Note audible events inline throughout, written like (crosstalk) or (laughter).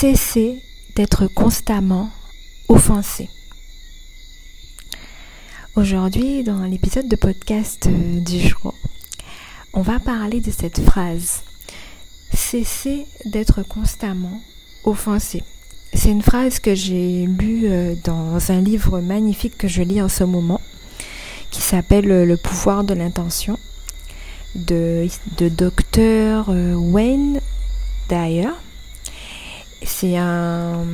cesser d'être constamment offensé. Aujourd'hui, dans l'épisode de podcast euh, du jour, on va parler de cette phrase. Cesser d'être constamment offensé. C'est une phrase que j'ai lue euh, dans un livre magnifique que je lis en ce moment, qui s'appelle euh, Le pouvoir de l'intention, de, de docteur Wayne Dyer. C'est un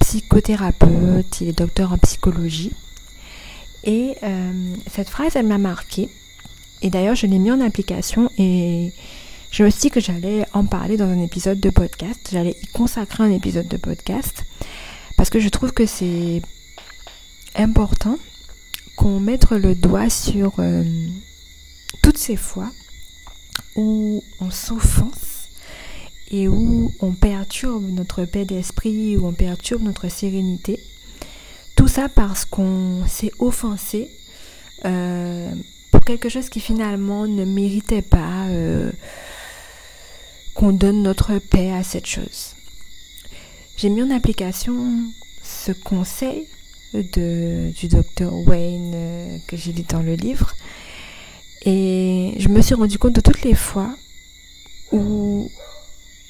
psychothérapeute, il est docteur en psychologie. Et euh, cette phrase, elle m'a marqué. Et d'ailleurs, je l'ai mis en application et je me suis dit que j'allais en parler dans un épisode de podcast. J'allais y consacrer un épisode de podcast parce que je trouve que c'est important qu'on mette le doigt sur euh, toutes ces fois où on s'offense où on perturbe notre paix d'esprit, où on perturbe notre sérénité. Tout ça parce qu'on s'est offensé euh, pour quelque chose qui finalement ne méritait pas euh, qu'on donne notre paix à cette chose. J'ai mis en application ce conseil du docteur Wayne euh, que j'ai lu dans le livre et je me suis rendu compte de toutes les fois où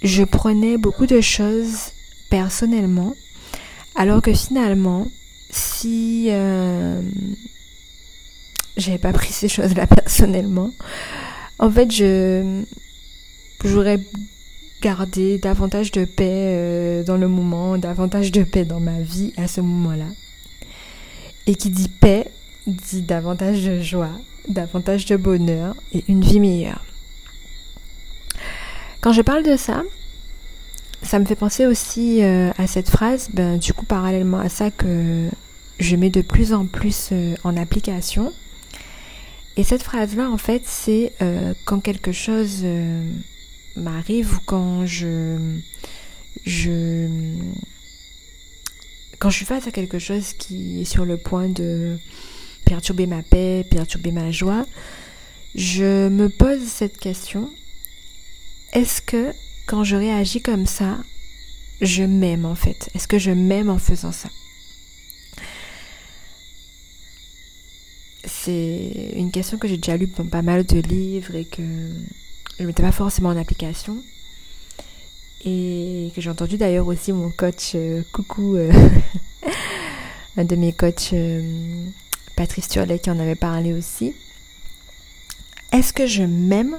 je prenais beaucoup de choses personnellement, alors que finalement, si euh, j'avais pas pris ces choses-là (laughs) personnellement, en fait, je j'aurais gardé davantage de paix euh, dans le moment, davantage de paix dans ma vie à ce moment-là. Et qui dit paix dit davantage de joie, davantage de bonheur et une vie meilleure. Quand je parle de ça, ça me fait penser aussi euh, à cette phrase, ben, du coup parallèlement à ça que je mets de plus en plus euh, en application. Et cette phrase-là, en fait, c'est euh, quand quelque chose m'arrive ou quand je, je, quand je suis face à quelque chose qui est sur le point de perturber ma paix, perturber ma joie, je me pose cette question est-ce que quand je réagis comme ça, je m'aime en fait? Est-ce que je m'aime en faisant ça? C'est une question que j'ai déjà lue dans pas mal de livres et que je ne mettais pas forcément en application. Et que j'ai entendu d'ailleurs aussi mon coach, euh, coucou, euh, (laughs) un de mes coachs, euh, Patrice Turlet, qui en avait parlé aussi. Est-ce que je m'aime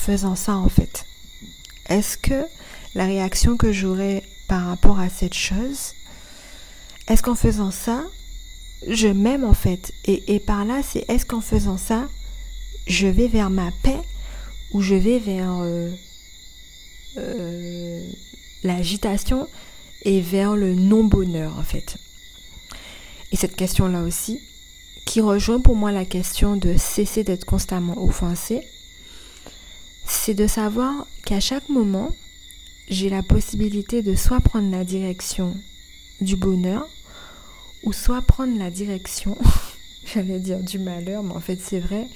faisant ça en fait Est-ce que la réaction que j'aurai par rapport à cette chose, est-ce qu'en faisant ça, je m'aime en fait? Et, par là, c'est est-ce qu'en faisant ça, je vais vers ma paix ou je vais vers euh, euh, l'agitation et vers le non-bonheur en fait? Et cette question-là aussi, qui rejoint pour moi la question de cesser d'être constamment offensé, c'est de savoir qu'à chaque moment, j'ai la possibilité de soit prendre la direction du bonheur, ou soit prendre la direction, (laughs) j'allais dire du malheur, mais en fait c'est vrai,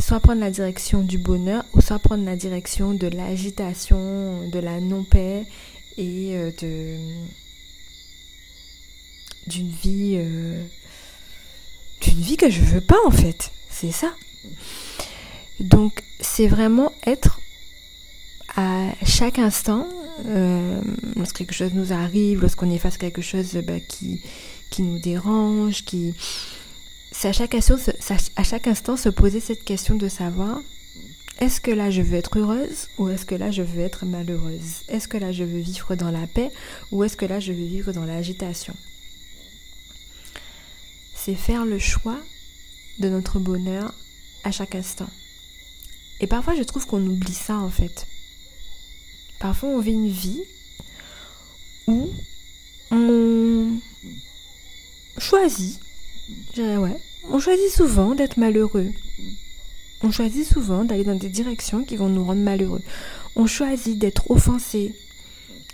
soit prendre la direction du bonheur, ou soit prendre la direction de l'agitation, de la non-paix et euh, de d'une vie euh, d'une vie que je veux pas en fait. C'est ça. Donc c'est vraiment être à chaque instant, euh, lorsque quelque chose nous arrive, lorsqu'on est face à quelque chose bah, qui, qui nous dérange, qui... c'est à chaque, instant, à chaque instant se poser cette question de savoir est-ce que là je veux être heureuse ou est-ce que là je veux être malheureuse? Est-ce que là je veux vivre dans la paix ou est-ce que là je veux vivre dans l'agitation? C'est faire le choix de notre bonheur à chaque instant. Et parfois je trouve qu'on oublie ça en fait. Parfois, on vit une vie où on choisit, ouais, on choisit souvent d'être malheureux. On choisit souvent d'aller dans des directions qui vont nous rendre malheureux. On choisit d'être offensé.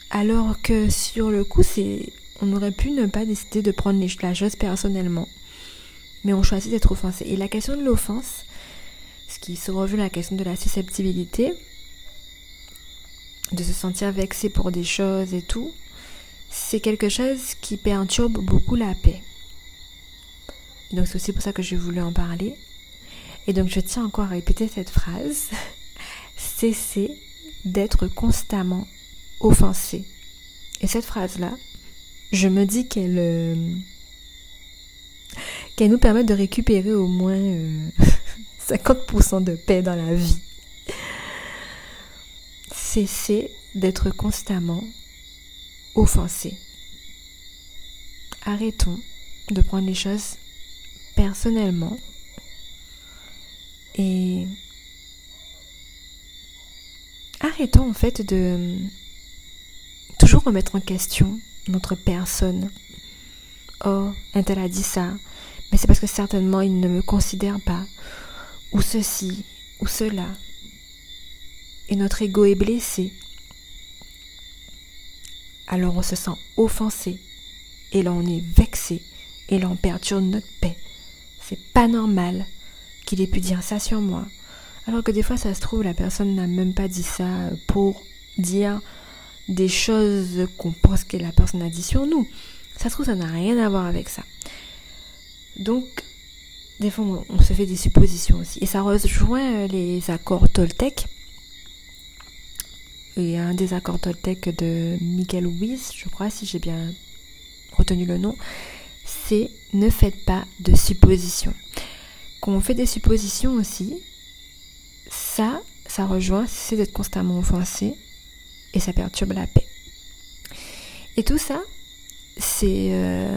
Alors que sur le coup, c'est, on aurait pu ne pas décider de prendre la chose personnellement. Mais on choisit d'être offensé. Et la question de l'offense, ce qui se rejoint la question de la susceptibilité, de se sentir vexé pour des choses et tout, c'est quelque chose qui perturbe beaucoup la paix. donc c'est aussi pour ça que j'ai voulu en parler. Et donc je tiens encore à répéter cette phrase. (laughs) Cessez d'être constamment offensé. Et cette phrase-là, je me dis qu'elle euh, qu'elle nous permet de récupérer au moins 50% euh, (laughs) de paix dans la vie. Cessez d'être constamment offensé. Arrêtons de prendre les choses personnellement et arrêtons en fait de toujours remettre en question notre personne. Oh, un tel a dit ça, mais c'est parce que certainement il ne me considère pas, ou ceci, ou cela. Et notre ego est blessé. Alors on se sent offensé, et là on est vexé, et là on perturbe notre paix. C'est pas normal qu'il ait pu dire ça sur moi. Alors que des fois ça se trouve la personne n'a même pas dit ça pour dire des choses qu'on pense que la personne a dit sur nous. Ça se trouve, ça n'a rien à voir avec ça. Donc, des fois, on se fait des suppositions aussi. Et ça rejoint les accords Toltec. A un des accords Toltec de Miguel Ruiz, je crois, si j'ai bien retenu le nom. C'est ne faites pas de suppositions. Quand on fait des suppositions aussi, ça, ça rejoint, c'est d'être constamment offensé et ça perturbe la paix. Et tout ça, c'est... Euh,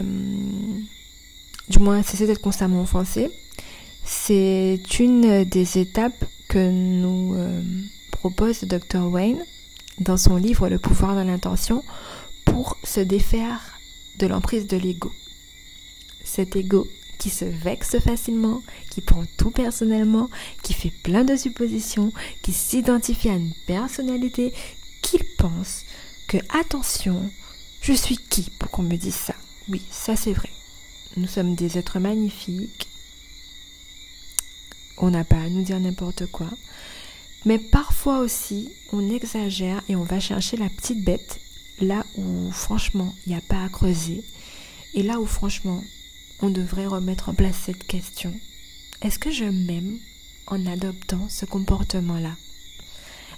du moins, cesser d'être constamment offensé. C'est une des étapes que nous euh, propose Dr. Wayne dans son livre Le pouvoir de l'intention pour se défaire de l'emprise de l'ego. Cet ego qui se vexe facilement, qui prend tout personnellement, qui fait plein de suppositions, qui s'identifie à une personnalité, qu'il pense que, attention, je suis qui pour qu'on me dise ça Oui, ça c'est vrai. Nous sommes des êtres magnifiques. On n'a pas à nous dire n'importe quoi. Mais parfois aussi, on exagère et on va chercher la petite bête là où franchement, il n'y a pas à creuser. Et là où franchement, on devrait remettre en place cette question. Est-ce que je m'aime en adoptant ce comportement-là?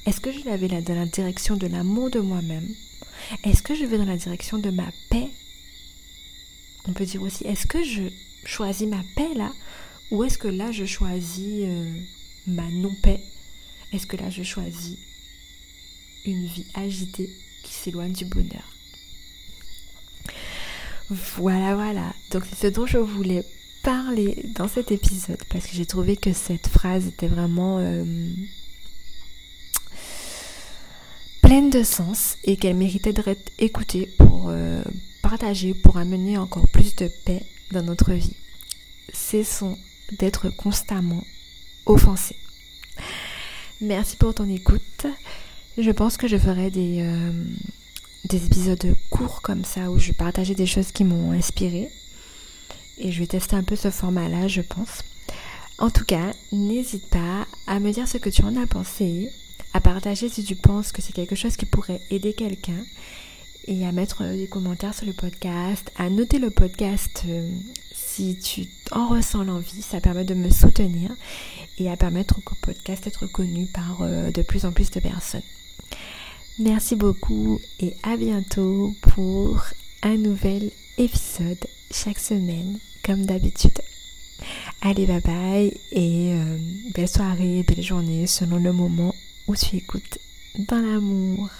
Est-ce que je vais dans la direction de l'amour de moi-même? Est-ce que je vais dans la direction de ma paix? On peut dire aussi, est-ce que je choisis ma paix là? Ou est-ce que là je choisis euh, ma non-paix? Est-ce que là je choisis une vie agitée qui s'éloigne du bonheur Voilà, voilà. Donc c'est ce dont je voulais parler dans cet épisode parce que j'ai trouvé que cette phrase était vraiment... Euh, pleine de sens et qu'elle méritait d'être écoutée pour euh, partager, pour amener encore plus de paix dans notre vie. Cessons d'être constamment offensés. Merci pour ton écoute. Je pense que je ferai des, euh, des épisodes courts comme ça où je vais partager des choses qui m'ont inspiré. Et je vais tester un peu ce format-là, je pense. En tout cas, n'hésite pas à me dire ce que tu en as pensé, à partager si tu penses que c'est quelque chose qui pourrait aider quelqu'un et à mettre euh, des commentaires sur le podcast, à noter le podcast euh, si tu en ressens l'envie, ça permet de me soutenir et à permettre au podcast d'être connu par euh, de plus en plus de personnes. Merci beaucoup et à bientôt pour un nouvel épisode chaque semaine comme d'habitude. Allez bye bye et belle soirée, belle journée selon le moment où tu écoutes dans l'amour.